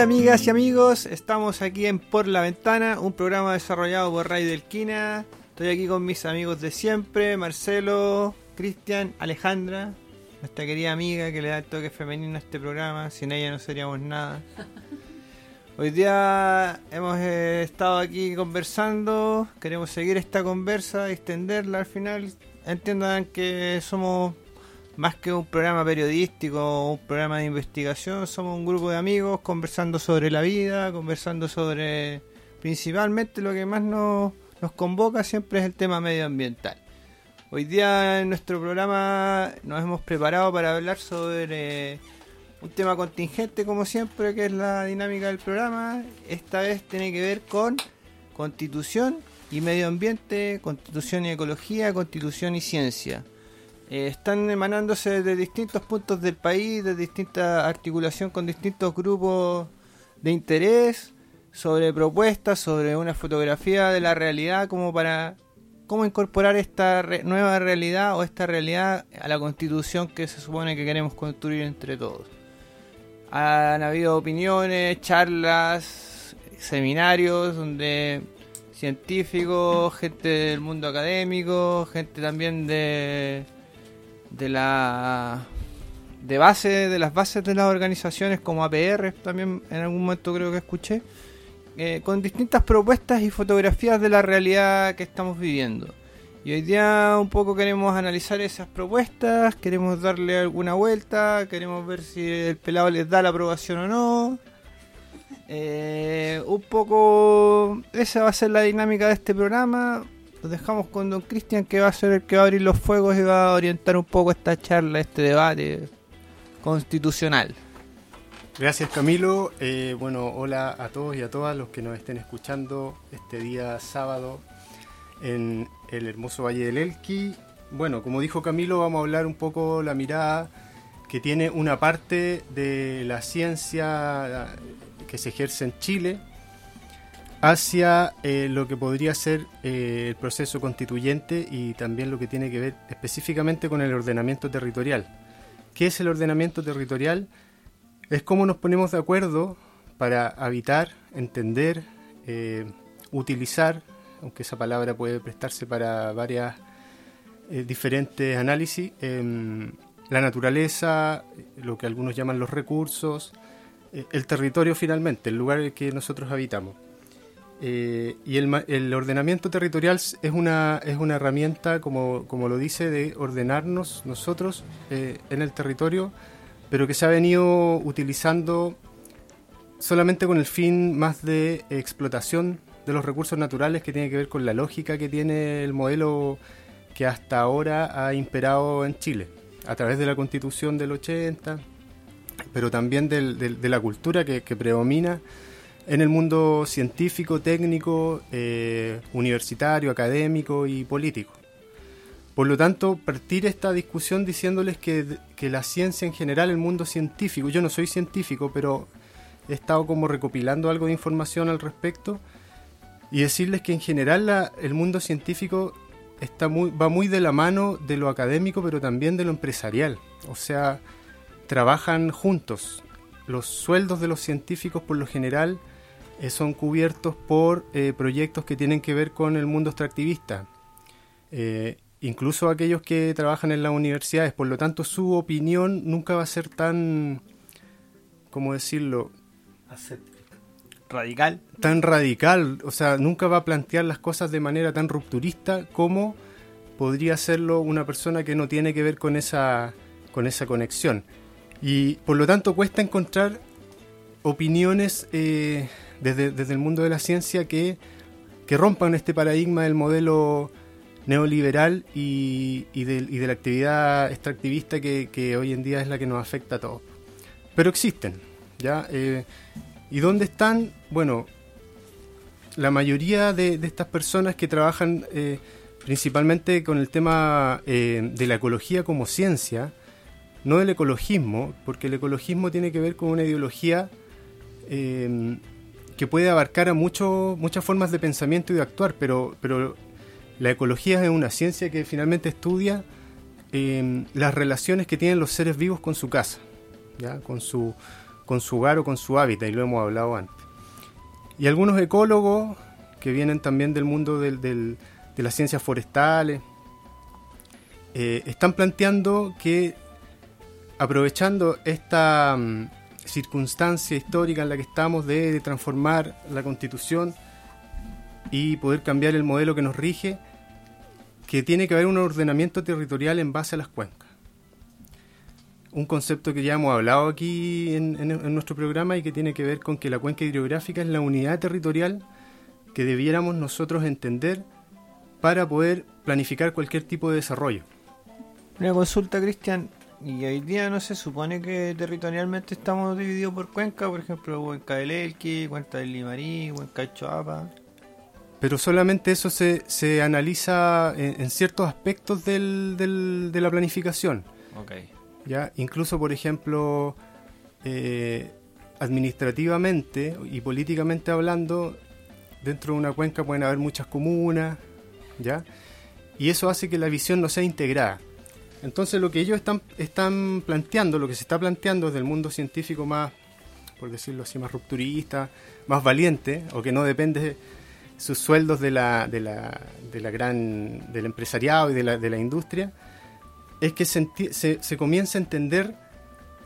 Hola amigas y amigos, estamos aquí en Por la Ventana, un programa desarrollado por Ray del Quina. Estoy aquí con mis amigos de siempre, Marcelo, Cristian, Alejandra, nuestra querida amiga que le da el toque femenino a este programa, sin ella no seríamos nada. Hoy día hemos eh, estado aquí conversando, queremos seguir esta conversa, extenderla al final. Entiendan que somos más que un programa periodístico o un programa de investigación, somos un grupo de amigos conversando sobre la vida, conversando sobre principalmente lo que más nos, nos convoca siempre es el tema medioambiental. Hoy día en nuestro programa nos hemos preparado para hablar sobre un tema contingente como siempre, que es la dinámica del programa. Esta vez tiene que ver con constitución y medio ambiente, constitución y ecología, constitución y ciencia. Eh, están emanándose de distintos puntos del país, de distinta articulación con distintos grupos de interés, sobre propuestas, sobre una fotografía de la realidad, como para cómo incorporar esta re- nueva realidad o esta realidad a la constitución que se supone que queremos construir entre todos. Han habido opiniones, charlas, seminarios donde científicos, gente del mundo académico, gente también de de la de base de las bases de las organizaciones como APR también en algún momento creo que escuché eh, con distintas propuestas y fotografías de la realidad que estamos viviendo. Y hoy día un poco queremos analizar esas propuestas queremos darle alguna vuelta queremos ver si el pelado les da la aprobación o no. Eh, un poco esa va a ser la dinámica de este programa los dejamos con don Cristian que va a ser el que va a abrir los fuegos y va a orientar un poco esta charla, este debate constitucional. Gracias Camilo. Eh, bueno, hola a todos y a todas los que nos estén escuchando este día sábado en el hermoso Valle del Elqui. Bueno, como dijo Camilo, vamos a hablar un poco la mirada que tiene una parte de la ciencia que se ejerce en Chile hacia eh, lo que podría ser eh, el proceso constituyente y también lo que tiene que ver específicamente con el ordenamiento territorial. ¿Qué es el ordenamiento territorial? Es cómo nos ponemos de acuerdo para habitar, entender, eh, utilizar, aunque esa palabra puede prestarse para varias diferentes análisis, em, la naturaleza, lo que algunos llaman los recursos, el territorio finalmente, el lugar en el que nosotros habitamos. Eh, y el, el ordenamiento territorial es una, es una herramienta, como, como lo dice, de ordenarnos nosotros eh, en el territorio, pero que se ha venido utilizando solamente con el fin más de explotación de los recursos naturales que tiene que ver con la lógica que tiene el modelo que hasta ahora ha imperado en Chile, a través de la constitución del 80, pero también del- del- de la cultura que, que predomina en el mundo científico, técnico, eh, universitario, académico y político. Por lo tanto, partir esta discusión diciéndoles que, que la ciencia en general, el mundo científico, yo no soy científico, pero he estado como recopilando algo de información al respecto, y decirles que en general la- el mundo científico está muy, va muy de la mano de lo académico, pero también de lo empresarial. O sea, trabajan juntos. Los sueldos de los científicos por lo general son cubiertos por eh, proyectos que tienen que ver con el mundo extractivista. Eh, incluso aquellos que trabajan en las universidades. Por lo tanto, su opinión nunca va a ser tan, ¿cómo decirlo?, Radical. tan radical, o sea, nunca va a plantear las cosas de manera tan rupturista como podría hacerlo una persona que no tiene que ver con esa, con esa conexión. Y por lo tanto cuesta encontrar opiniones eh, desde, desde el mundo de la ciencia que, que rompan este paradigma del modelo neoliberal y, y, de, y de la actividad extractivista que, que, hoy en día es la que nos afecta a todos. Pero existen, ¿ya? Eh, ¿Y dónde están? Bueno, la mayoría de, de estas personas que trabajan eh, principalmente con el tema eh, de la ecología como ciencia, no del ecologismo, porque el ecologismo tiene que ver con una ideología que puede abarcar a mucho, muchas formas de pensamiento y de actuar, pero, pero la ecología es una ciencia que finalmente estudia eh, las relaciones que tienen los seres vivos con su casa, ¿ya? Con, su, con su hogar o con su hábitat, y lo hemos hablado antes. Y algunos ecólogos que vienen también del mundo del, de las ciencias forestales, eh, están planteando que aprovechando esta um, circunstancia histórica en la que estamos de, de, transformar la constitución y poder cambiar el modelo que nos rige, que tiene que haber un ordenamiento territorial en base a las cuencas. Un concepto que ya hemos hablado aquí en, en, en nuestro programa y que tiene que ver con que la cuenca hidrográfica es la unidad territorial que debiéramos nosotros entender para poder planificar cualquier tipo de desarrollo. Una consulta, Cristian, y hoy día no se supone que territorialmente estamos divididos por cuenca, por ejemplo, cuenca del Elqui, cuenca del Limarí, cuenca del Choapa. Pero solamente eso se, se analiza en, en ciertos aspectos del, del, de la planificación. Okay. ¿ya? Incluso, por ejemplo, eh, administrativamente y políticamente hablando, dentro de una cuenca pueden haber muchas comunas, ¿ya? Y eso hace que la visión no sea integrada. Entonces lo que ellos están, están planteando, lo que se está planteando desde el mundo científico más, por decirlo así, más rupturista, más valiente, o que no depende de sus sueldos de la, de la, de la gran, del empresariado y de la, de la industria, es que se, se, se comienza a entender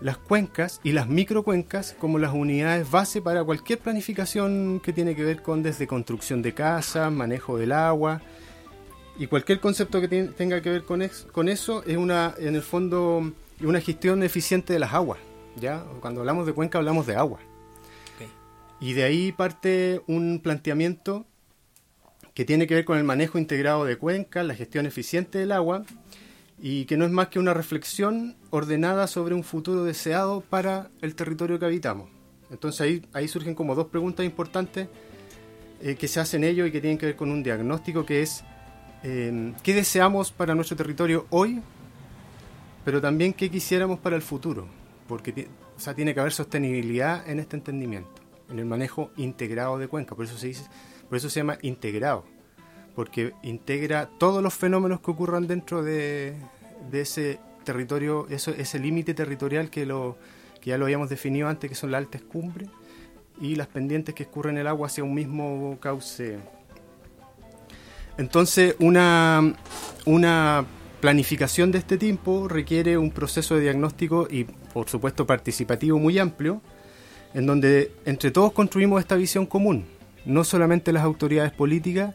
las cuencas y las microcuencas como las unidades base para cualquier planificación que tiene que ver con desde construcción de casas, manejo del agua, y cualquier concepto que tenga que ver con, ex, con eso es una, en el fondo, una gestión eficiente de las aguas. ¿ya? Cuando hablamos de cuenca hablamos de agua. Okay. Y de ahí parte un planteamiento que tiene que ver con el manejo integrado de cuencas, la gestión eficiente del agua, y que no es más que una reflexión ordenada sobre un futuro deseado para el territorio que habitamos. Entonces ahí, ahí surgen como dos preguntas importantes eh, que se hacen ellos y que tienen que ver con un diagnóstico que es eh, qué deseamos para nuestro territorio hoy, pero también qué quisiéramos para el futuro, porque o sea, tiene que haber sostenibilidad en este entendimiento, en el manejo integrado de cuenca, por eso se dice, por eso se llama integrado, porque integra todos los fenómenos que ocurran dentro de, de ese territorio, eso, ese límite territorial que lo que ya lo habíamos definido antes, que son las altas cumbres y las pendientes que escurren el agua hacia un mismo cauce entonces, una, una planificación de este tipo requiere un proceso de diagnóstico y, por supuesto, participativo muy amplio, en donde entre todos construimos esta visión común, no solamente las autoridades políticas,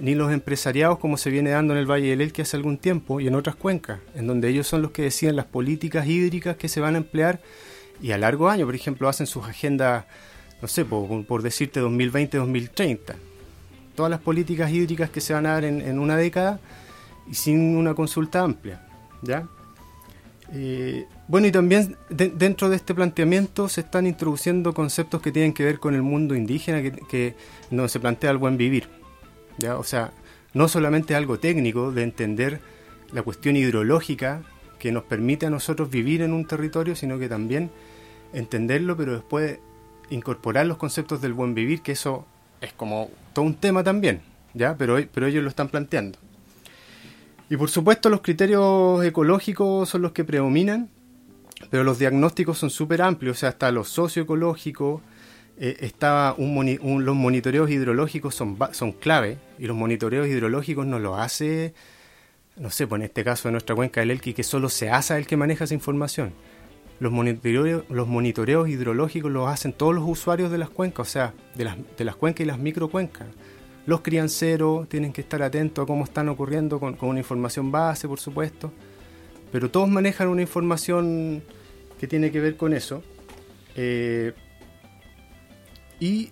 ni los empresariados como se viene dando en el Valle del Elqui hace algún tiempo y en otras cuencas, en donde ellos son los que deciden las políticas hídricas que se van a emplear y a largo año, por ejemplo, hacen sus agendas, no sé, por, por decirte 2020-2030 todas las políticas hídricas que se van a dar en, una década y sin una consulta amplia. ¿ya? Eh, bueno, y también de, dentro de este planteamiento se están introduciendo conceptos que tienen que ver con el mundo indígena, que, que no se plantea el buen vivir. ¿ya? O sea, no solamente algo técnico de entender la cuestión hidrológica que nos permite a nosotros vivir en un territorio, sino que también entenderlo, pero después incorporar los conceptos del buen vivir, que eso es como todo un tema también, ¿ya? Pero, pero ellos lo están planteando. Y por supuesto los criterios ecológicos son los que predominan, pero los diagnósticos son súper amplios, o sea, está lo socioecológico, eh, los monitoreos hidrológicos son, son clave, y los monitoreos hidrológicos no lo hace, no sé, pues en este caso de nuestra cuenca del Elqui, que solo se hace el que maneja esa información. Los monitoreos, monitoreos hidrológicos los hacen todos los usuarios de las cuencas, o sea, de las, de las cuencas y las microcuencas. Los crianceros tienen que estar atentos a cómo están ocurriendo con, con una información base, por supuesto, pero todos manejan una información que tiene que ver con eso. Eh, y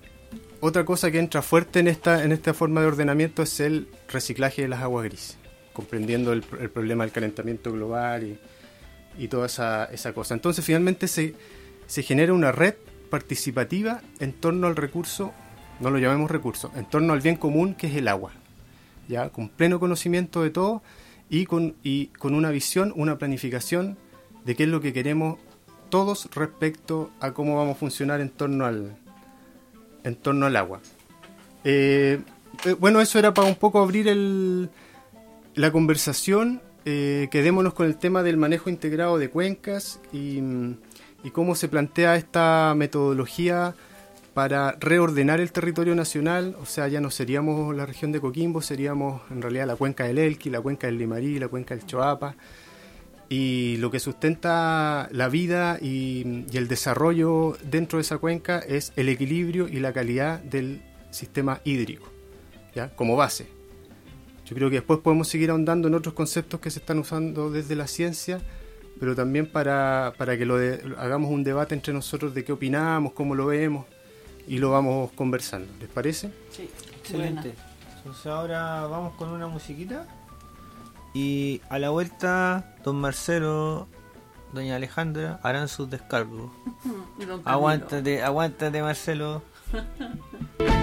otra cosa que entra fuerte en esta, en esta forma de ordenamiento es el reciclaje de las aguas grises. comprendiendo el, el problema del calentamiento global y, y toda esa, esa cosa. Entonces finalmente se, se genera una red participativa en torno al recurso, no lo llamemos recurso, en torno al bien común que es el agua, ya con pleno conocimiento de todo y con, y con una visión, una planificación de qué es lo que queremos todos respecto a cómo vamos a funcionar en torno al, en torno al agua. Eh, eh, bueno, eso era para un poco abrir el, la conversación eh, quedémonos con el tema del manejo integrado de cuencas y, cómo se plantea esta metodología para reordenar el territorio nacional, o sea, ya no seríamos la región de Coquimbo, seríamos en realidad la cuenca del Elqui, la cuenca del Limarí, la cuenca del Choapa, y lo que sustenta la vida y, y el desarrollo dentro de esa cuenca es el equilibrio y la calidad del sistema hídrico, ¿ya? como base. Yo creo que después podemos seguir ahondando en otros conceptos que se están usando desde la ciencia, pero también para, para que lo de, hagamos un debate entre nosotros de qué opinamos, cómo lo vemos y lo vamos conversando. ¿Les parece? Sí, excelente. Entonces ahora vamos con una musiquita y a la vuelta don Marcelo, doña Alejandra harán sus descargos. aguántate, aguántate Marcelo.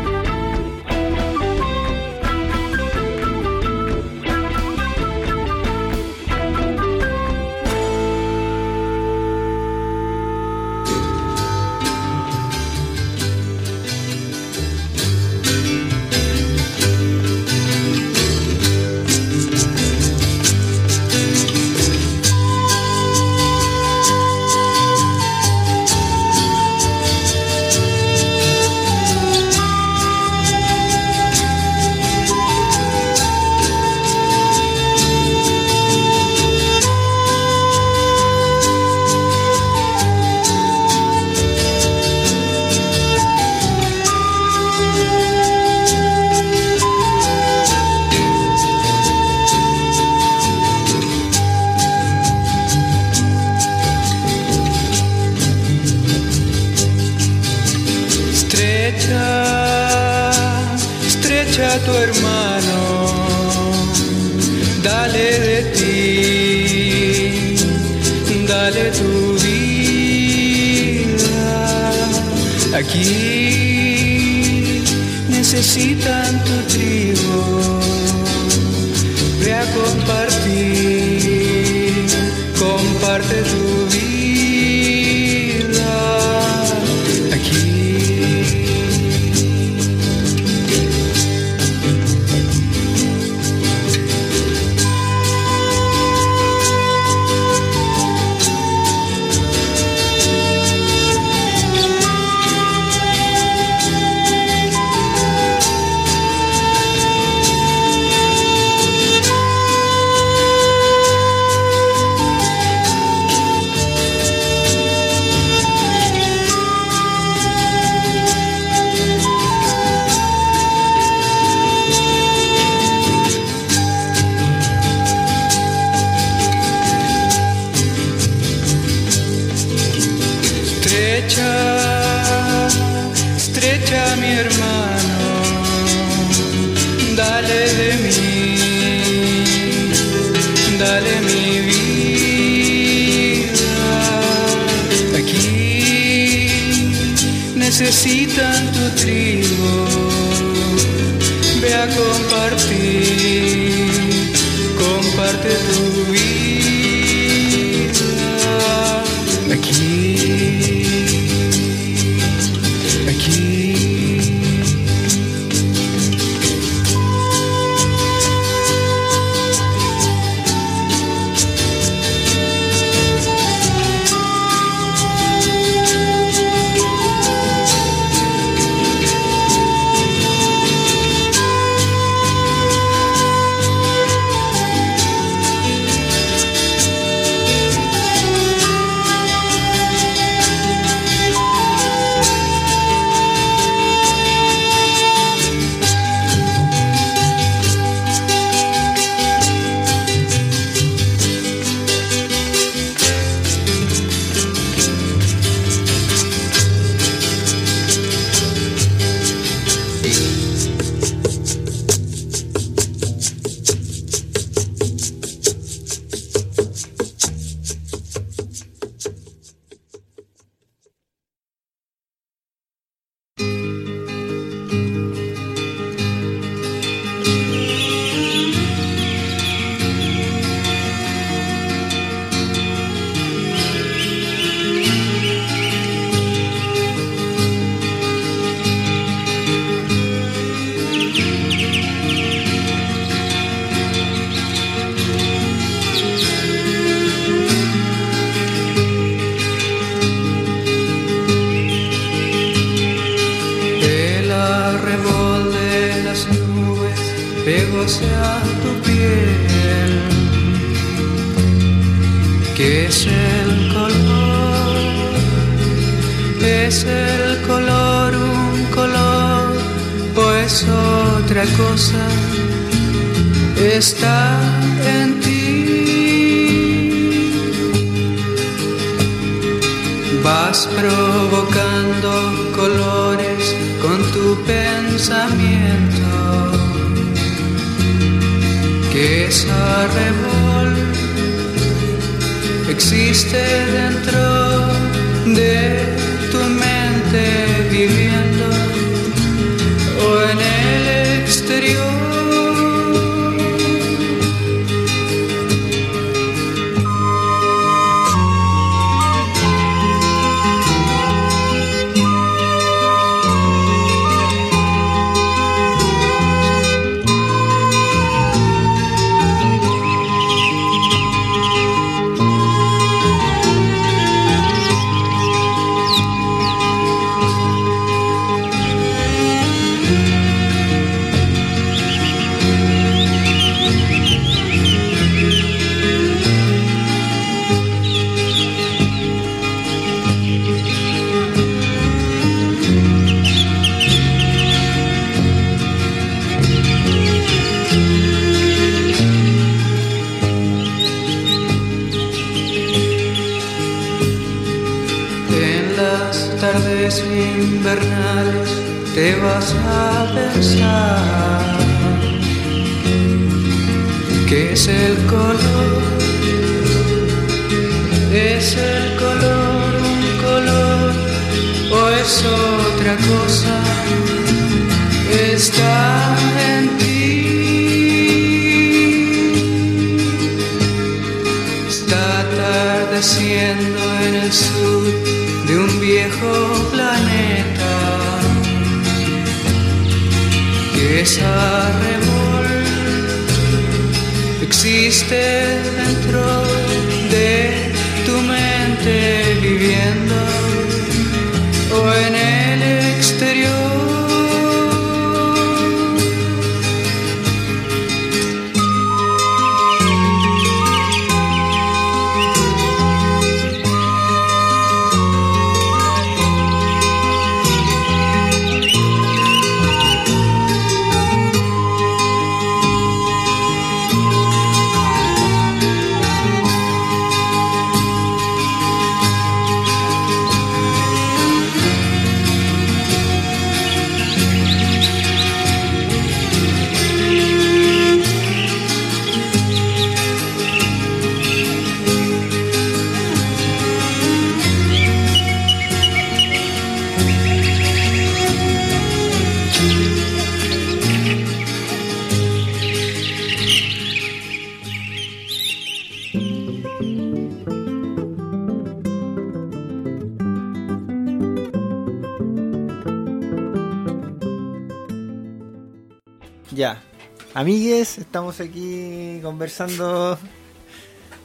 Amigues, estamos aquí conversando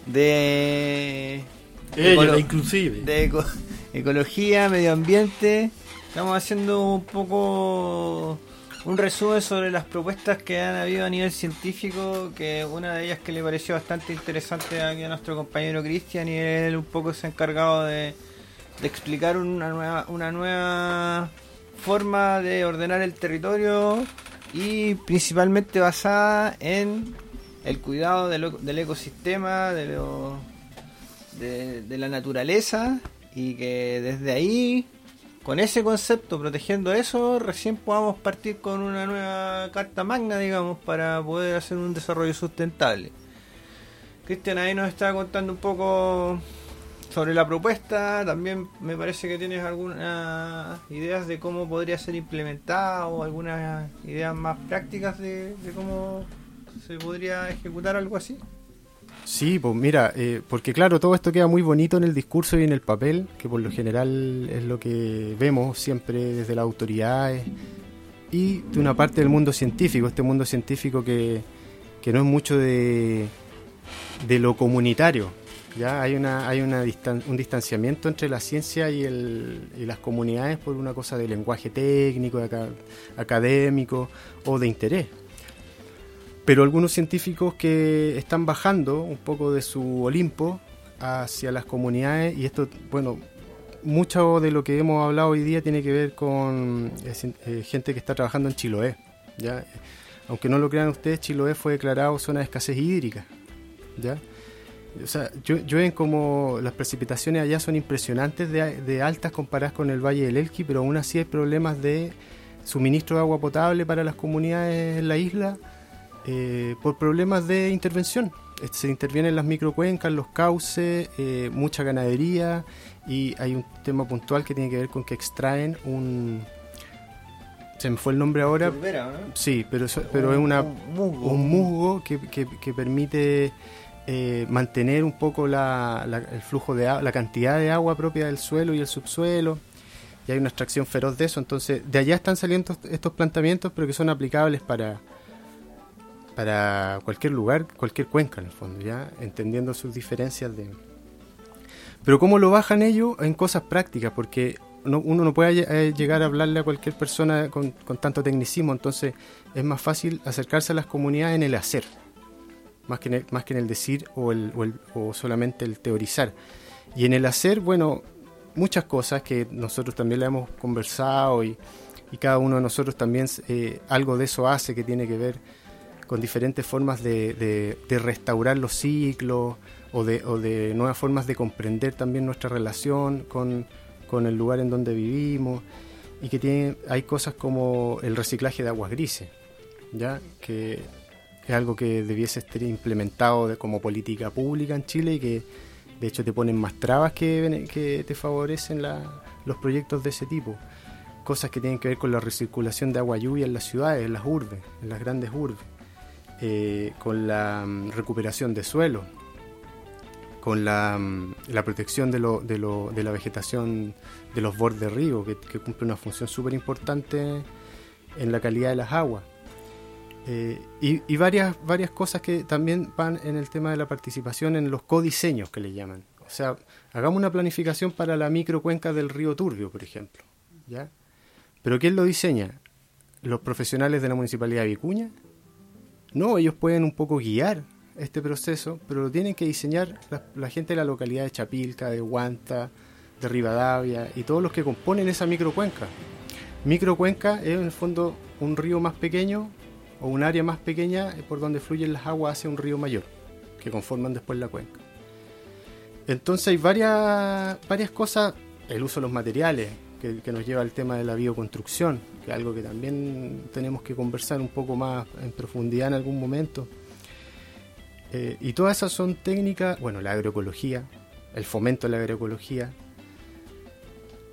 de. Ella, inclusive. de eco- ecología, medio ambiente. Estamos haciendo un poco un resumen sobre las propuestas que han habido a nivel científico, que una de ellas que le pareció bastante interesante aquí a nuestro compañero Cristian y él un poco se ha encargado de, de explicar una nueva, una nueva forma de ordenar el territorio y principalmente basada en el cuidado del, ecosistema, de, de la naturaleza y que desde ahí, con ese concepto, protegiendo eso, recién podamos partir con una nueva carta magna, digamos, para poder hacer un desarrollo sustentable. Cristian ahí nos está contando un poco sobre la propuesta, también me parece que tienes algunas ideas de cómo podría ser implementada o algunas ideas más prácticas de, de cómo se podría ejecutar algo así. Sí, pues mira, eh, porque claro, todo esto queda muy bonito en el discurso y en el papel, que por lo general es lo que vemos siempre desde las autoridades y de una parte del mundo científico, este mundo científico que, que no es mucho de, de lo comunitario. Ya hay una hay una distan- un distanciamiento entre la ciencia y, el, y las comunidades por una cosa de lenguaje técnico, académico o de interés. pero algunos científicos que están bajando un poco de su Olimpo hacia las comunidades y esto, bueno, mucho de lo que hemos hablado hoy día tiene que ver con eh, eh, gente que está trabajando en Chiloé. ¿ya? Aunque no lo crean ustedes, Chiloé fue declarado zona de escasez hídrica. ¿ya? O sea, llueven como las precipitaciones allá son impresionantes de, de altas comparadas con el Valle del Elqui, pero aún así hay problemas de suministro de agua potable para las comunidades en la isla eh, por problemas de intervención. Eh, Se intervienen las microcuencas, los cauces, eh, mucha ganadería y hay un tema puntual que tiene que ver con que extraen un... Se me fue el nombre ahora. Turbera, ¿no? Sí, pero, pero es una, Un musgo. un musgo que, que- que permite eh, mantener un poco la, la- el flujo de la cantidad de agua propia del suelo y el subsuelo. Y hay una extracción feroz de eso. Entonces, de allá están saliendo estos- planteamientos, pero que son aplicables para, para cualquier lugar, cualquier cuenca en el fondo, ya entendiendo sus diferencias de... Pero cómo lo bajan ellos en cosas prácticas, porque no- uno no puede eh, llegar a hablarle a cualquier persona con tanto tecnicismo, entonces es más fácil acercarse a las comunidades en el hacer, más que en el, más que en el decir o, el, o, el- o solamente el teorizar. Y en el hacer, bueno, muchas cosas que nosotros también le hemos conversado y, y cada uno de nosotros también eh, algo de eso hace que tiene que ver con diferentes formas de, de- de restaurar los ciclos o de, o de nuevas formas de comprender también nuestra relación con, con el lugar en donde vivimos y que tiene, hay cosas como el reciclaje de aguas grises, ya que es algo que debiese estar implementado como política pública en Chile y que de hecho te ponen más trabas que, te favorecen la- los proyectos de ese tipo. Cosas que tienen que ver con la recirculación de agua lluvia en las ciudades, en las urbes, en las grandes urbes, eh, con la mm, recuperación de suelo, con la, mm, la protección de, lo- de, lo- de la vegetación de los bordes de río, que, que cumple una función súper importante en la calidad de las aguas. Eh, y y varias, varias cosas que también van en el tema de la participación en los codiseños que le llaman. O sea, hagamos una planificación para la microcuenca del río Turbio, por ejemplo. ¿ya? ¿Pero quién lo diseña? ¿Los profesionales de la Municipalidad de Vicuña? No, ellos pueden un poco guiar este proceso, pero lo tienen que diseñar la, la gente de la localidad de Chapilca, de Huanta, de Rivadavia y todos los que componen esa microcuenca. Microcuenca es en el fondo un río más pequeño o un área más pequeña por donde fluyen las aguas hacia un río mayor, que conforman después la cuenca. Entonces hay varias, varias cosas, el uso de los materiales, que, que nos lleva al tema de la bioconstrucción, que es algo que también tenemos que conversar un poco más en profundidad en algún momento. Eh, y todas esas son técnicas, bueno, la agroecología, el fomento de la agroecología,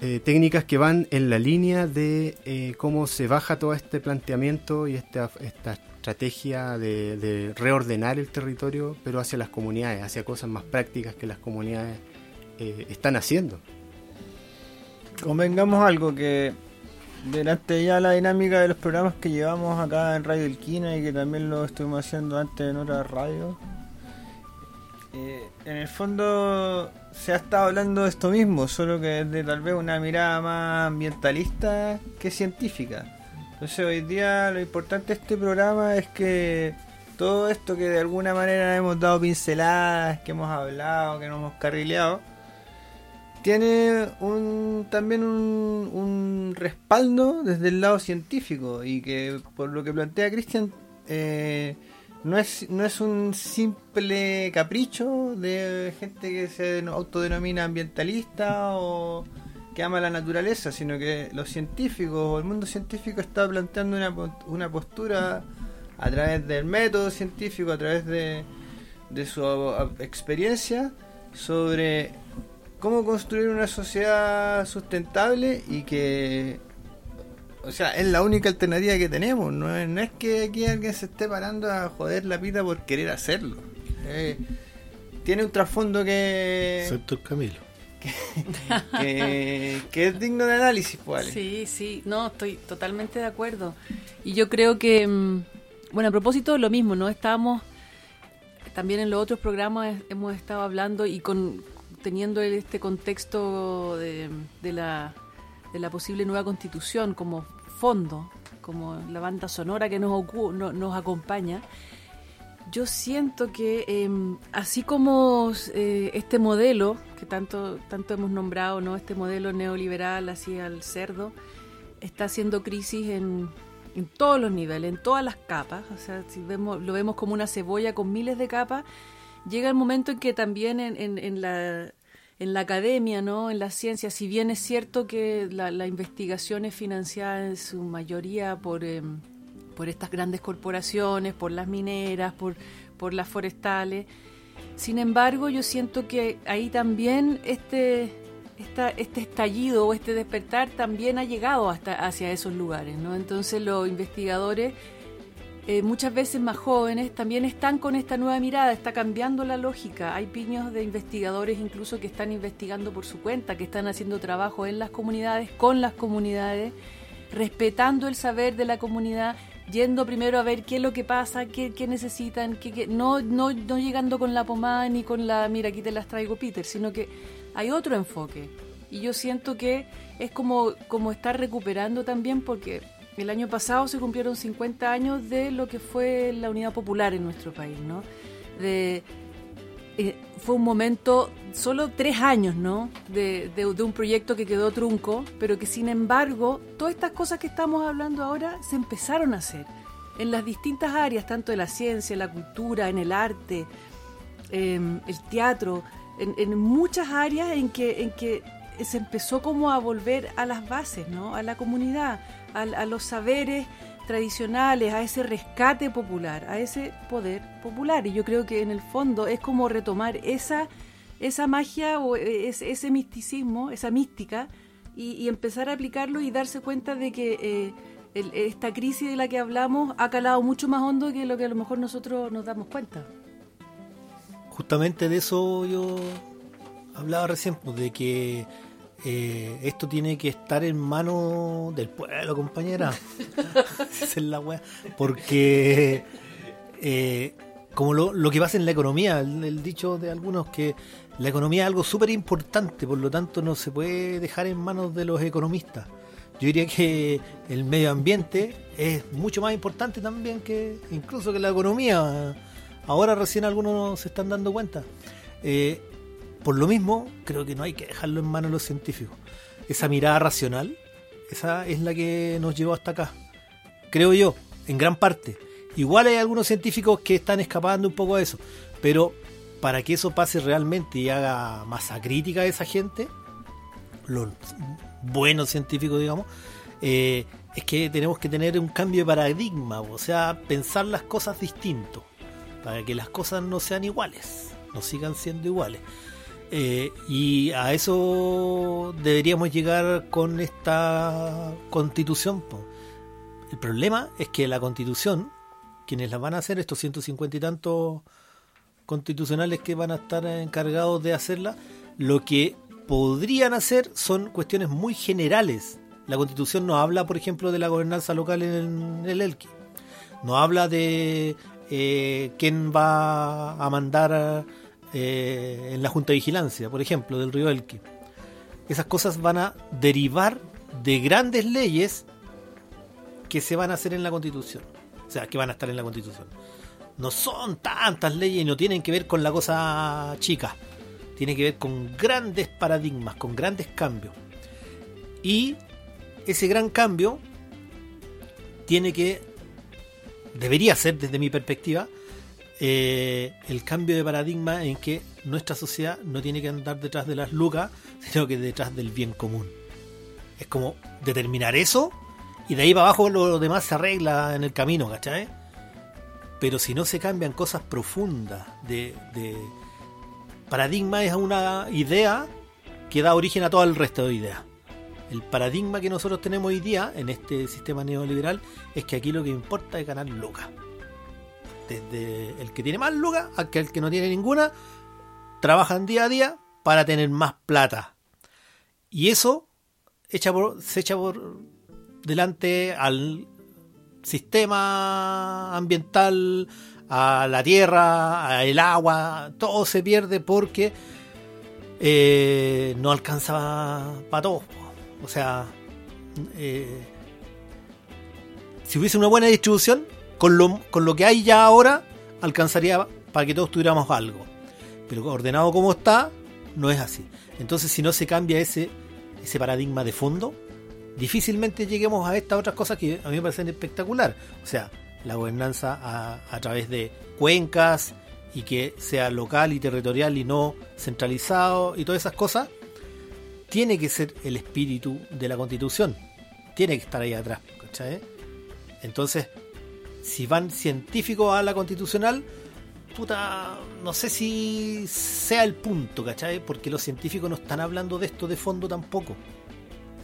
eh, técnicas que van en la línea de eh, cómo se baja todo este planteamiento y esta, esta estrategia de, de reordenar el territorio, pero hacia las comunidades, hacia cosas más prácticas que las comunidades eh, están haciendo. Convengamos algo que delante ya la dinámica de los programas que llevamos acá en Radio Elquina y que también lo estuvimos haciendo antes en otras radios. Eh, en el fondo se ha estado hablando de esto mismo, solo que desde tal vez una mirada más ambientalista que científica. Entonces hoy día lo importante de este programa es que todo esto que de alguna manera hemos dado pinceladas, que hemos hablado, que nos hemos carrileado, tiene un también un, respaldo desde el lado científico y que por lo que plantea Cristian eh, no es no es un simple capricho de gente que se autodenomina ambientalista o que ama la naturaleza, sino que los científicos o el mundo científico está planteando una, una postura a través del método científico, a través de, de su experiencia sobre cómo construir una sociedad sustentable y que o sea, es la única alternativa que tenemos, no es, no es que aquí alguien se esté parando a joder la pita por querer hacerlo. Eh, tiene un trasfondo que, Excepto el Camilo. que, que es digno de análisis, pues, Ale. Sí, sí, no, estoy totalmente de acuerdo. Y yo creo que, mm, bueno, a propósito, lo mismo, ¿no? Estábamos, también en los otros programas hemos estado hablando y con teniendo este contexto de, de la, de la posible nueva constitución como fondo, como la banda sonora que nos, no- nos acompaña. Yo siento que em, así como eh, este modelo que tanto tanto hemos nombrado, no, este modelo neoliberal así al cerdo, está haciendo crisis en, en todos los niveles, en todas las capas. O sea, si vemos lo vemos como una cebolla con miles de capas, llega el momento en que también en, en, en la en la academia, ¿no? en la ciencia, si bien es cierto que la, la investigación es financiada en su mayoría por, eh, por estas grandes corporaciones, por las mineras, por, por las forestales, sin embargo yo siento que ahí también este, esta, este estallido o este despertar también ha llegado hasta hacia esos lugares. ¿no? Entonces los investigadores eh, muchas veces más jóvenes también están con esta nueva mirada, está cambiando la lógica. Hay piños de investigadores incluso que están investigando por su cuenta, que están haciendo trabajo en las comunidades, con las comunidades, respetando el saber de la comunidad, yendo primero a ver qué es lo que pasa, qué, qué necesitan, qué, qué- no, no, no llegando con la pomada ni con la, mira, aquí te las traigo Peter, sino que hay otro enfoque. Y yo siento que es como, como estar recuperando también porque el año pasado se cumplieron 50 años de lo que fue la unidad popular en nuestro país, ¿no? Eh, fue un momento, solo tres años, ¿no? De, un proyecto que quedó trunco, pero que sin embargo, todas estas cosas que estamos hablando ahora se empezaron a hacer en las distintas áreas, tanto de la ciencia, la cultura, en el arte, em, el teatro, en, en muchas áreas en que, en que se empezó como a volver a las bases, ¿no? A la comunidad, al- a, los saberes tradicionales, a ese rescate popular, a ese poder popular. Y yo creo que en el fondo es como retomar esa, esa magia o ese, ese misticismo, esa mística, y, empezar a aplicarlo y darse cuenta de que eh, esta crisis de la que hablamos ha calado mucho más hondo que lo que a lo mejor nosotros nos damos cuenta. Justamente de eso yo hablaba recién, pues, de que eh, esto tiene que estar en manos del pueblo, compañera. Esa es la wea. Porque eh, como lo, lo que pasa en la economía, el, el dicho de algunos que la economía es algo súper importante, por lo tanto no se puede dejar en manos de los economistas. Yo diría que el medio ambiente es mucho más importante también que incluso que la economía. Ahora recién algunos se están dando cuenta. Eh, por lo mismo, creo que no hay que dejarlo en manos de los científicos. Esa mirada racional, esa es la que nos llevó hasta acá. Creo yo, en gran parte. Igual hay algunos científicos que están escapando un poco de eso. Pero para que eso pase realmente y haga masa crítica a esa gente, los buenos científicos, digamos, eh, es que tenemos que tener un cambio de paradigma, o sea, pensar las cosas distinto, para que las cosas no sean iguales, no sigan siendo iguales. Eh, y a eso deberíamos llegar con esta constitución. El problema es que la constitución, quienes la van a hacer, estos 150 y tantos constitucionales que van a estar encargados de hacerla, lo que podrían hacer son cuestiones muy generales. La constitución no habla, por ejemplo, de la gobernanza local en el Elqui. No habla de eh, quién va a mandar eh, en la Junta de Vigilancia, por ejemplo, del río Elqui. Esas cosas van a derivar de grandes leyes que se van a hacer en la constitución. O sea, que van a estar en la constitución. No son tantas leyes y no tienen que ver con la cosa chica. Tiene que ver con grandes paradigmas, con grandes cambios. Y ese gran cambio tiene que, debería ser desde mi perspectiva, eh, el cambio de paradigma en que nuestra sociedad no tiene que andar detrás de las lucas, sino que detrás del bien común. Es como determinar eso y de ahí para abajo lo demás se arregla en el camino, ¿cachai? Pero si no se cambian cosas profundas de, de paradigma es una idea que da origen a todo el resto de ideas. El paradigma que nosotros tenemos hoy día en este sistema neoliberal es que aquí lo que importa es ganar lucas. Desde el que tiene más lucas hasta el que no tiene ninguna, trabajan día a día para tener más plata. Y eso echa se echa por delante al sistema ambiental, a la tierra, al agua, todo se pierde porque eh, no alcanza para todos. O sea, eh, si hubiese una buena distribución, con lo, con lo que hay ya ahora, alcanzaría para que todos tuviéramos algo. Pero ordenado como está, no es así. Entonces, si no se cambia ese, ese paradigma de fondo, difícilmente lleguemos a estas otras cosas que a mí me parecen espectacular. O sea, la gobernanza a, a través de cuencas y que sea local y territorial y no centralizado y todas esas cosas, tiene que ser el espíritu de la constitución. Tiene que estar ahí atrás. ¿cachai? Entonces, si van científicos a la constitucional, puta, no sé si sea el punto, ¿cachai? Porque los científicos no están hablando de esto de fondo tampoco.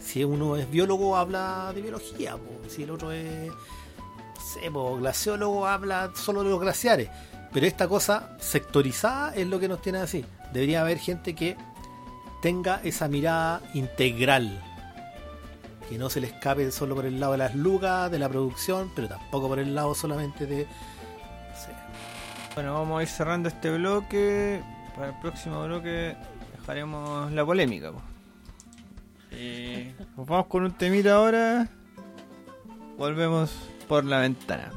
Si uno es biólogo, habla de biología, si el otro es, no sé, glaciólogo, habla solo de los glaciares. Pero esta cosa sectorizada es lo que nos tiene así. Debería haber gente que tenga esa mirada integral. Que no se le escape solo por el lado de las lucas, de la producción, pero tampoco por el lado solamente de. no sé, Bueno, vamos a ir cerrando este bloque. Para el próximo bloque dejaremos la polémica. po. Y nos vamos con un temita ahora. Volvemos por la ventana.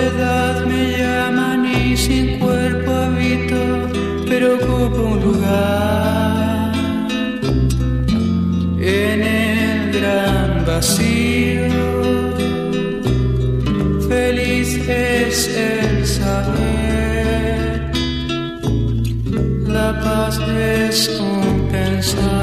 Soledad me llaman y sin cuerpo habito, pero ocupo un lugar en el gran vacío. Feliz es el saber, la paz es un pensar.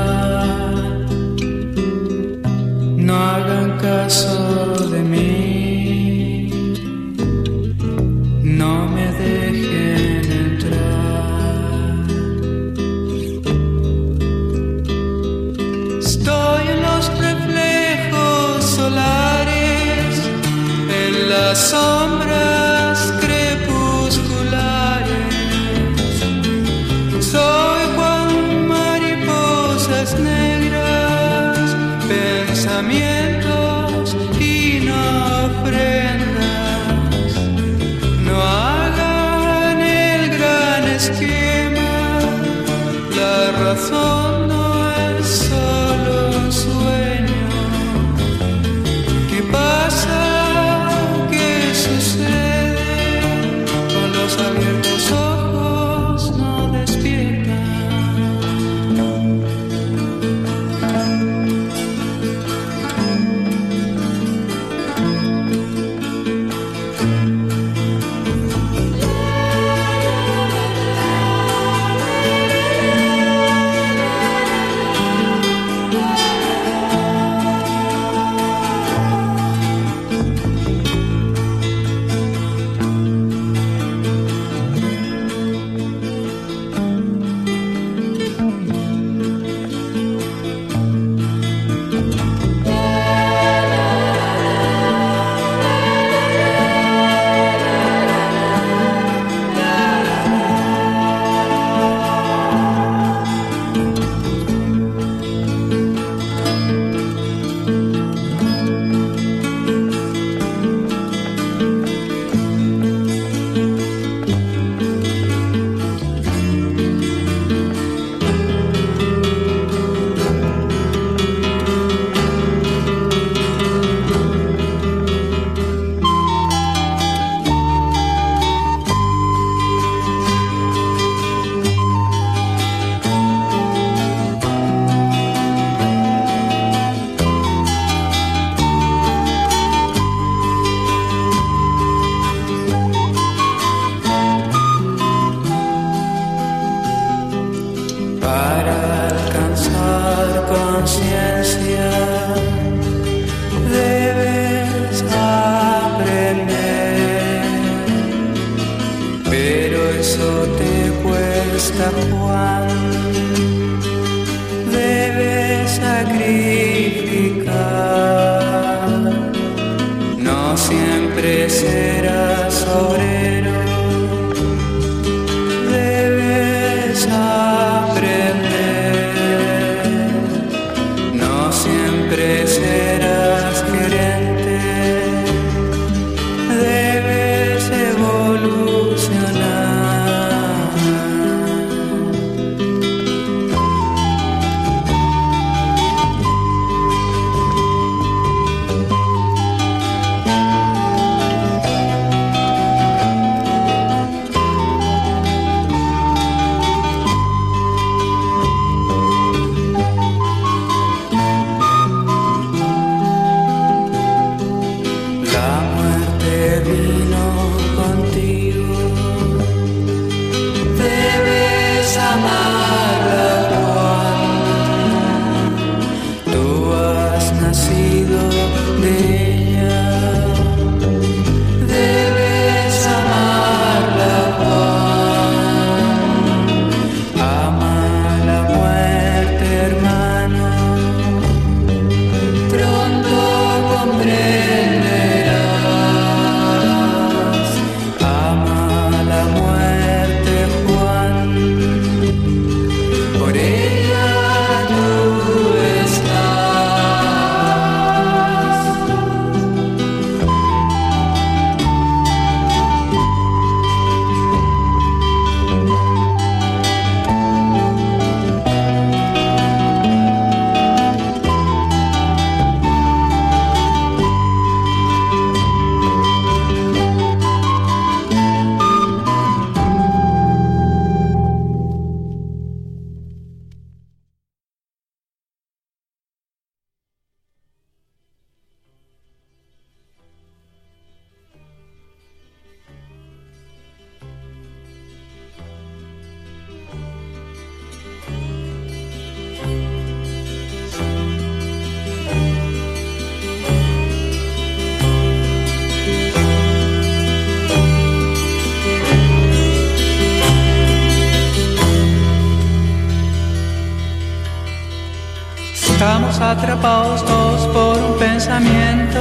Atrapados todos por un pensamiento.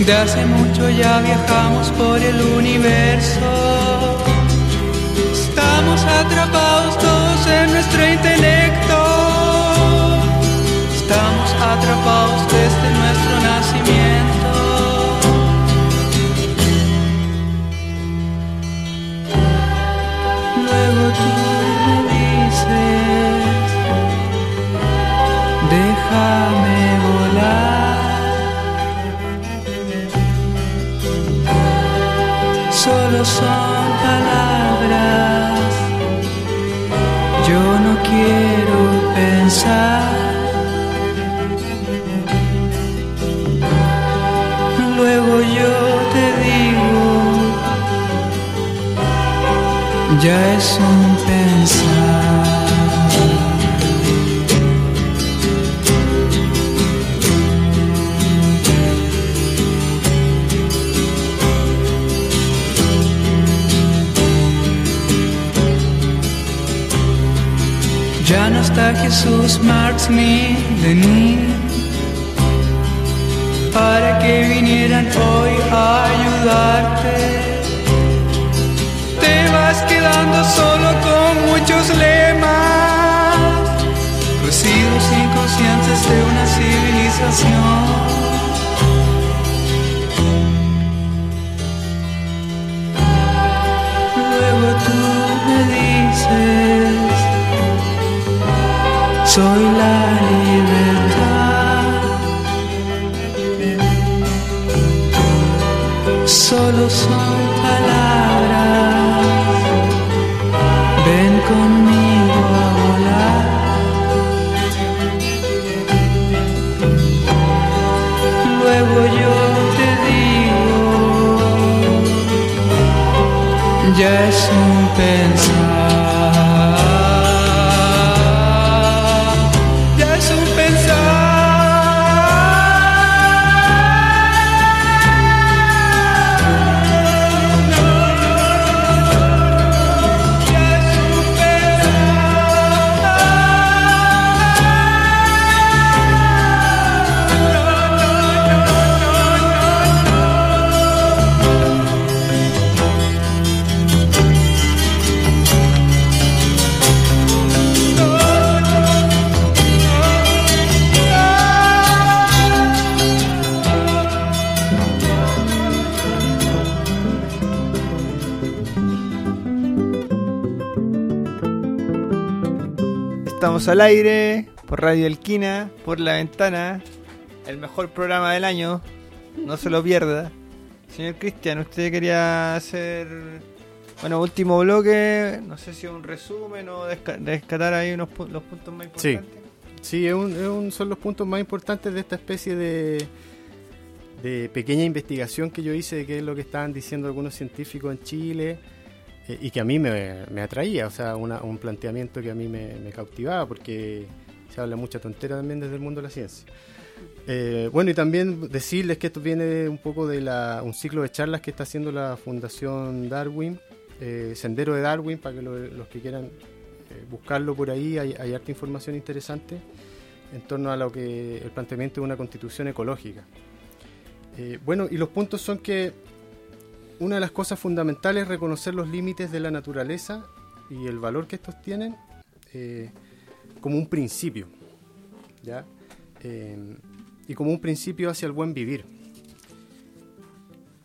De hace mucho ya viajamos por el universo. Estamos atrapados todos en nuestro intelecto. Estamos atrapados desde ya es un pensar. Ya no está Jesús, Marx ni Lenin para que vinieran hoy a ayudarte. Quedando solo con muchos lemas, residuos inconscientes de una civilización. Luego tú me dices, soy la libertad. Solo son al aire por Radio Elquina, por la ventana, el mejor programa del año, no se lo pierda. Señor Cristian, usted quería hacer, bueno, último bloque, no sé si un resumen o rescatar ahí unos pu- los puntos más Sí. importantes. Sí, es un- es un- son los puntos más importantes de esta especie de, de pequeña investigación que yo hice de qué es lo que estaban diciendo algunos científicos en Chile y que a mí me, me atraía, o sea, una- un planteamiento que a mí me, cautivaba porque se habla mucha tontera también desde el mundo de la ciencia. Eh, bueno, y también decirles que esto viene un poco de la, un ciclo de charlas que está haciendo la Fundación Darwin, eh, Sendero de Darwin, para que lo- los que quieran eh, buscarlo por ahí, hay, harta información interesante en torno a lo que el planteamiento de una constitución ecológica. Bueno, y los puntos son que una de las cosas fundamentales es reconocer los límites de la naturaleza y el valor que estos tienen eh, como un principio, ¿ya? Eh, y como un principio hacia el buen vivir.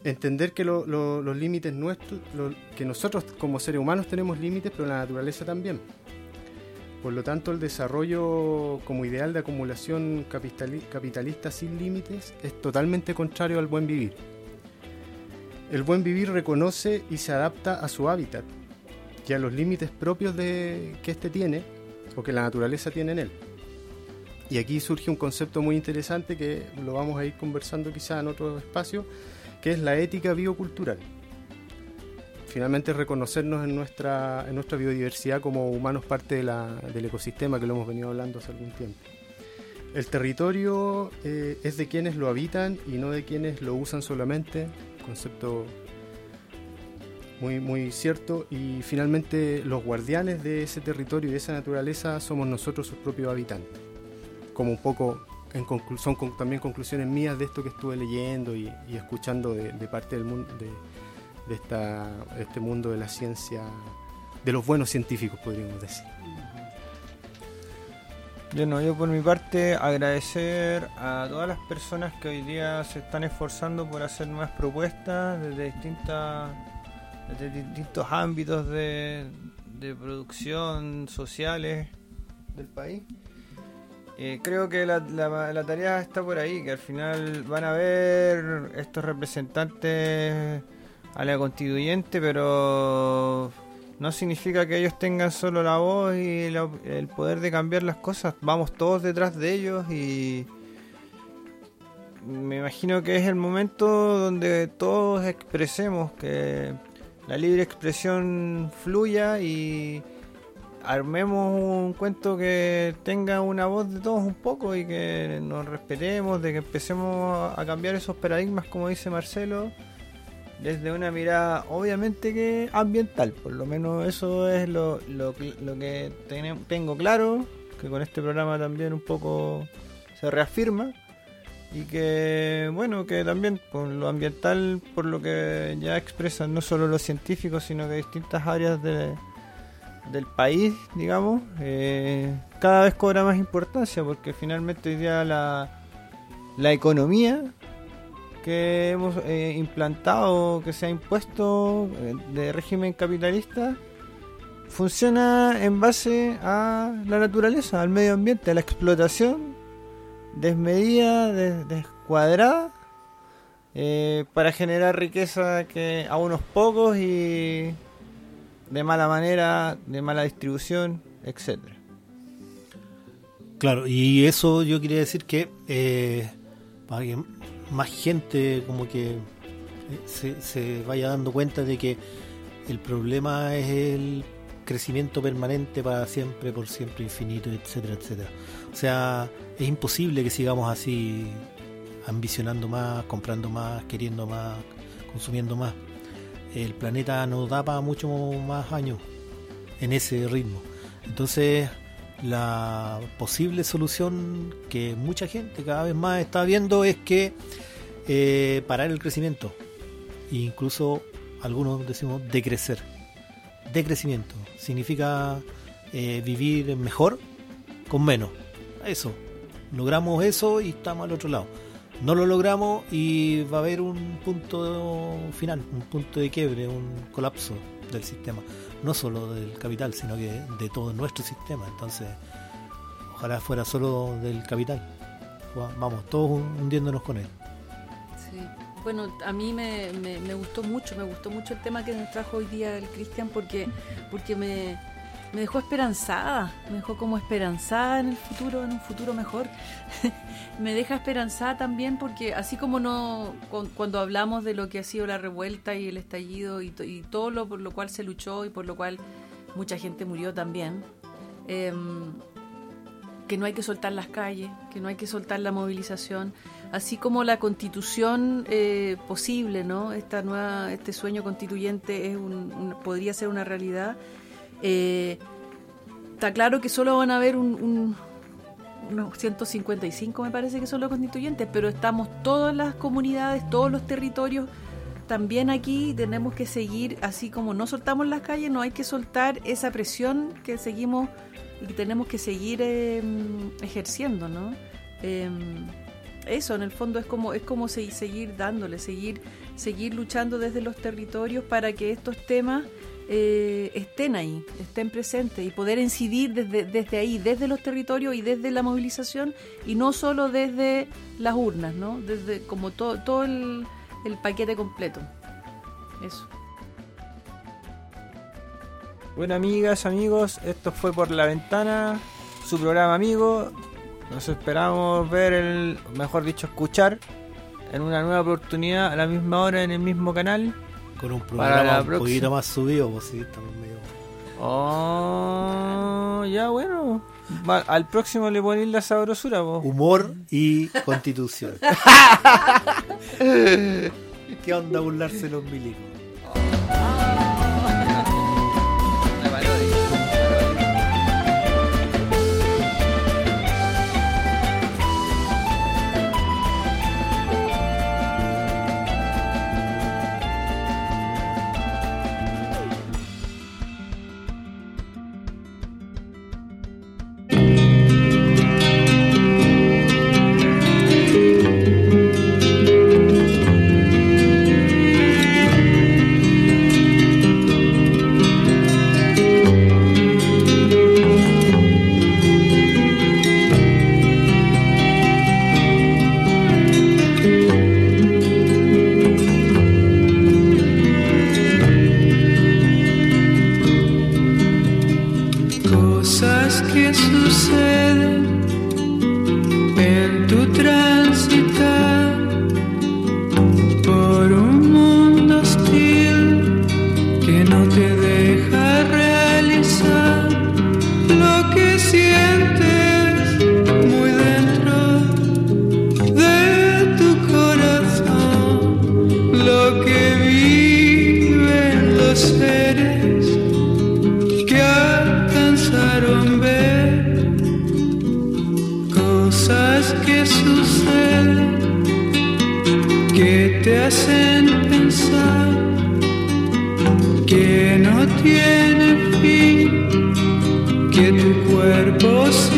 Entender que lo- lo- los límites nuestros, lo- que nosotros como seres humanos tenemos límites, pero la naturaleza también. Por lo tanto, el desarrollo como ideal de acumulación capitali- capitalista sin límites es totalmente contrario al buen vivir. El buen vivir reconoce y se adapta a su hábitat y a los límites propios de, que éste tiene o que la naturaleza tiene en él. Y aquí surge un concepto muy interesante que lo vamos a ir conversando quizá en otro espacio, que es la ética biocultural. Finalmente reconocernos en nuestra, en nuestra biodiversidad como humanos parte del ecosistema que lo hemos venido hablando hace algún tiempo. El territorio eh, es de quienes lo habitan y no de quienes lo usan solamente, concepto muy, muy cierto. Y finalmente los guardianes de ese territorio y de esa naturaleza somos nosotros sus propios habitantes. como un poco, en son también conclusiones mías de esto que estuve leyendo y, escuchando de, parte del mundo, de, de esta, de este mundo de la ciencia, de los buenos científicos, podríamos decir. Bueno, yo por mi parte agradecer a todas las personas que hoy día se están esforzando por hacer nuevas propuestas desde distintas desde distintos ámbitos de, de producción sociales del país. Eh, creo que la, la- la tarea está por ahí, que al final van a ver estos representantes a la constituyente, pero no significa que ellos tengan solo la voz y el poder de cambiar las cosas. Vamos todos detrás de ellos y me imagino que es el momento donde todos expresemos que la libre expresión fluya y armemos un cuento que tenga una voz de todos un poco y que nos respetemos, de que empecemos a cambiar esos paradigmas, como dice Marcelo, desde una mirada obviamente que ambiental, por lo menos eso es lo, lo, lo que tengo claro, que con este programa también un poco se reafirma y que bueno que también por lo ambiental por lo que ya expresan no solo los científicos sino que distintas áreas de, del país digamos eh, cada vez cobra más importancia porque finalmente hoy día la, la economía que hemos eh, implantado que se ha impuesto eh, de régimen capitalista funciona en base a la naturaleza al medio ambiente a la explotación desmedida, des- descuadrada, eh, para generar riqueza que a unos pocos y de mala manera, de mala distribución, etcétera. Claro, y eso yo quería decir que para que más gente como que eh, se, vaya dando cuenta de que el problema es el crecimiento permanente para siempre, por siempre, infinito, etcétera, etcétera. O sea, es imposible que sigamos así ambicionando más, comprando más, queriendo más, consumiendo más. El planeta nos da para mucho más años en ese ritmo. Entonces, la posible solución que mucha gente cada vez más está viendo es que eh, parar el crecimiento. E incluso algunos decimos decrecer. Decrecimiento significa eh, vivir mejor con menos. Eso. Logramos eso y estamos al otro lado. No lo logramos y va a haber un punto final, un punto de quiebre, un colapso del sistema. No solo del capital, sino que de todo nuestro sistema. Entonces, ojalá fuera solo del capital. Vamos, todos hundiéndonos con él. Sí. Bueno, a mí me, me- me gustó mucho, me gustó mucho el tema que nos trajo hoy día el Cristian porque, porque me, me dejó esperanzada, me dejó como esperanzada en el futuro, en un futuro mejor. me deja esperanzada también porque así como no cu- cuando hablamos de lo que ha sido la revuelta y el estallido y, y todo lo por lo cual se luchó y por lo cual mucha gente murió también. em, que no hay que soltar las calles, que no hay que soltar la movilización, así como la constitución eh, posible, ¿no? Esta nueva, este sueño constituyente es un- podría ser una realidad. Eh, está claro que solo van a haber un, un- unos 155, me parece que son los constituyentes, pero estamos todas las comunidades, todos los territorios también aquí tenemos que seguir, así como no soltamos las calles, no hay que soltar esa presión que seguimos y que tenemos que seguir eh, ejerciendo, ¿no? Eh, eso, en el fondo es como es como se- seguir dándole, seguir seguir luchando desde los territorios para que estos temas eh, estén ahí, estén presentes y poder incidir desde, desde ahí, desde los territorios y desde la movilización y no solo desde las urnas, ¿no? Desde como todo, todo el, el paquete completo. Eso. Bueno, amigas, amigos, esto fue por la ventana, su programa amigo. Nos esperamos ver el, mejor dicho, escuchar en una nueva oportunidad a la misma hora en el mismo canal. Con un programa un poquito más subido, pues sí, estamos medio... Oh, ya bueno. Va- al próximo le ponéis la sabrosura, vos. Humor y constitución. ¿Qué onda burlarse los milicos? seres que alcanzaron ver. Cosas que suceden, que te hacen pensar que no tiene fin, que tu cuerpo se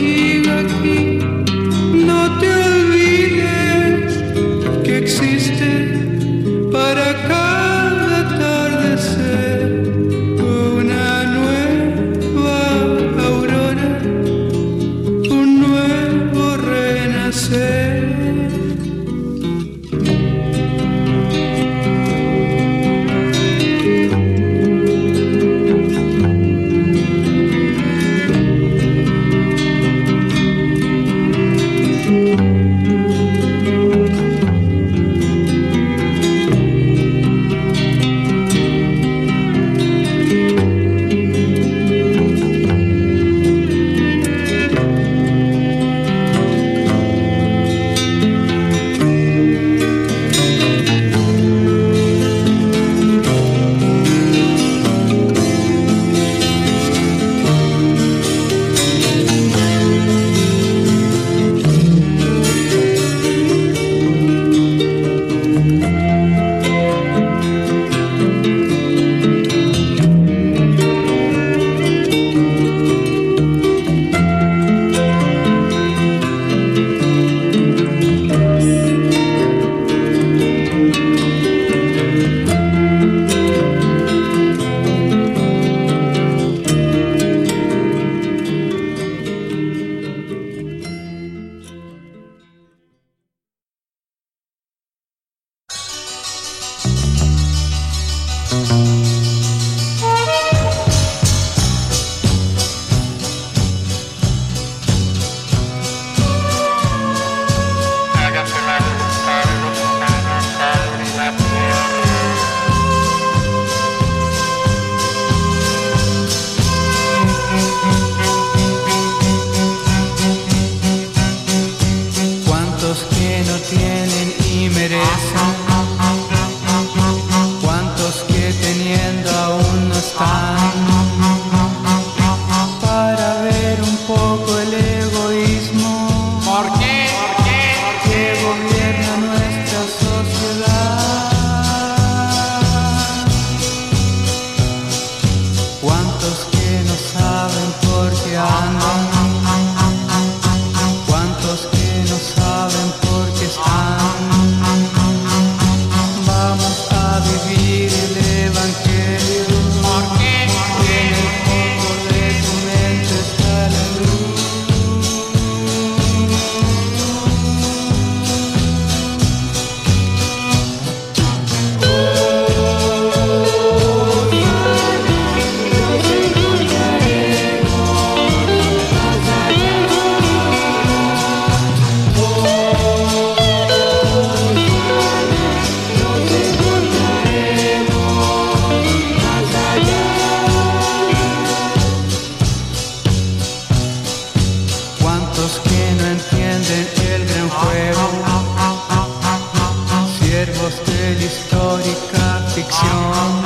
de histórica ficción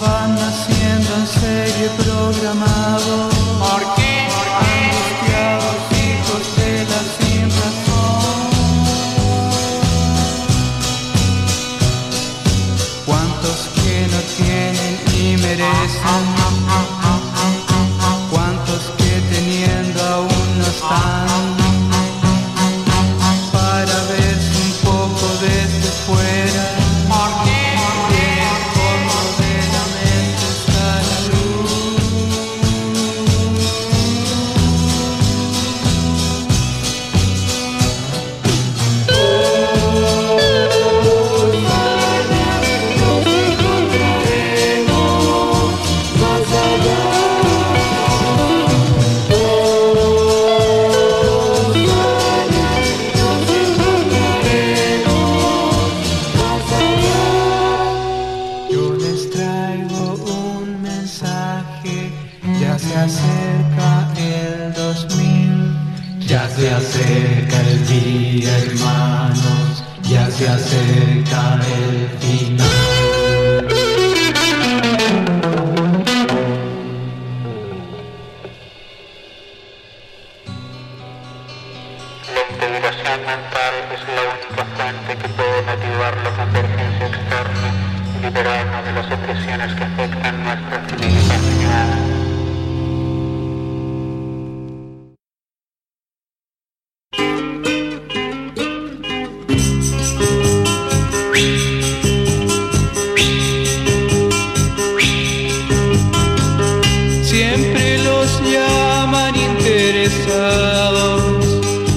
van naciendo en serie programado.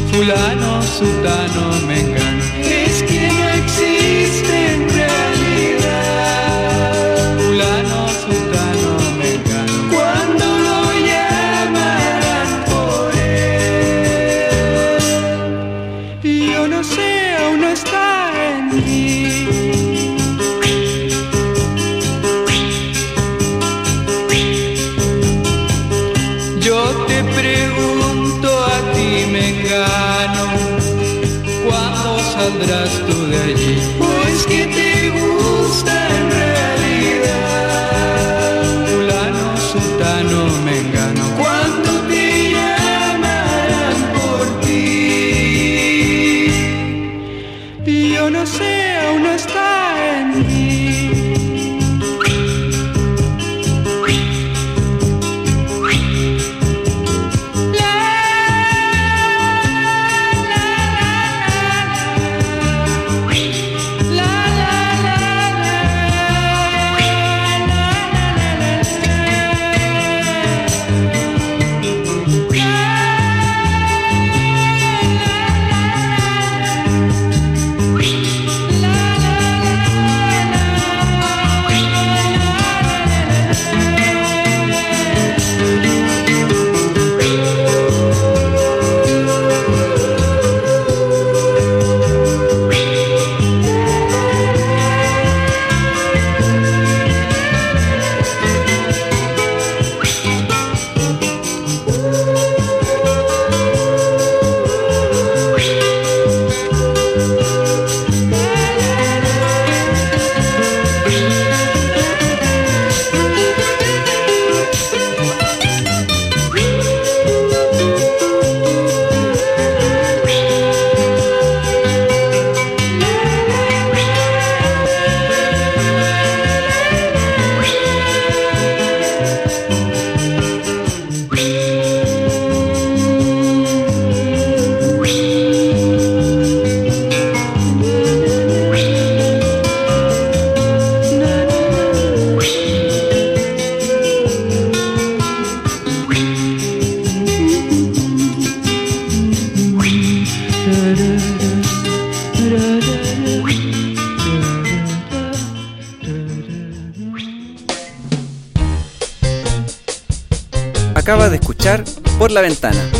Fulano, Sudano. La Ventana,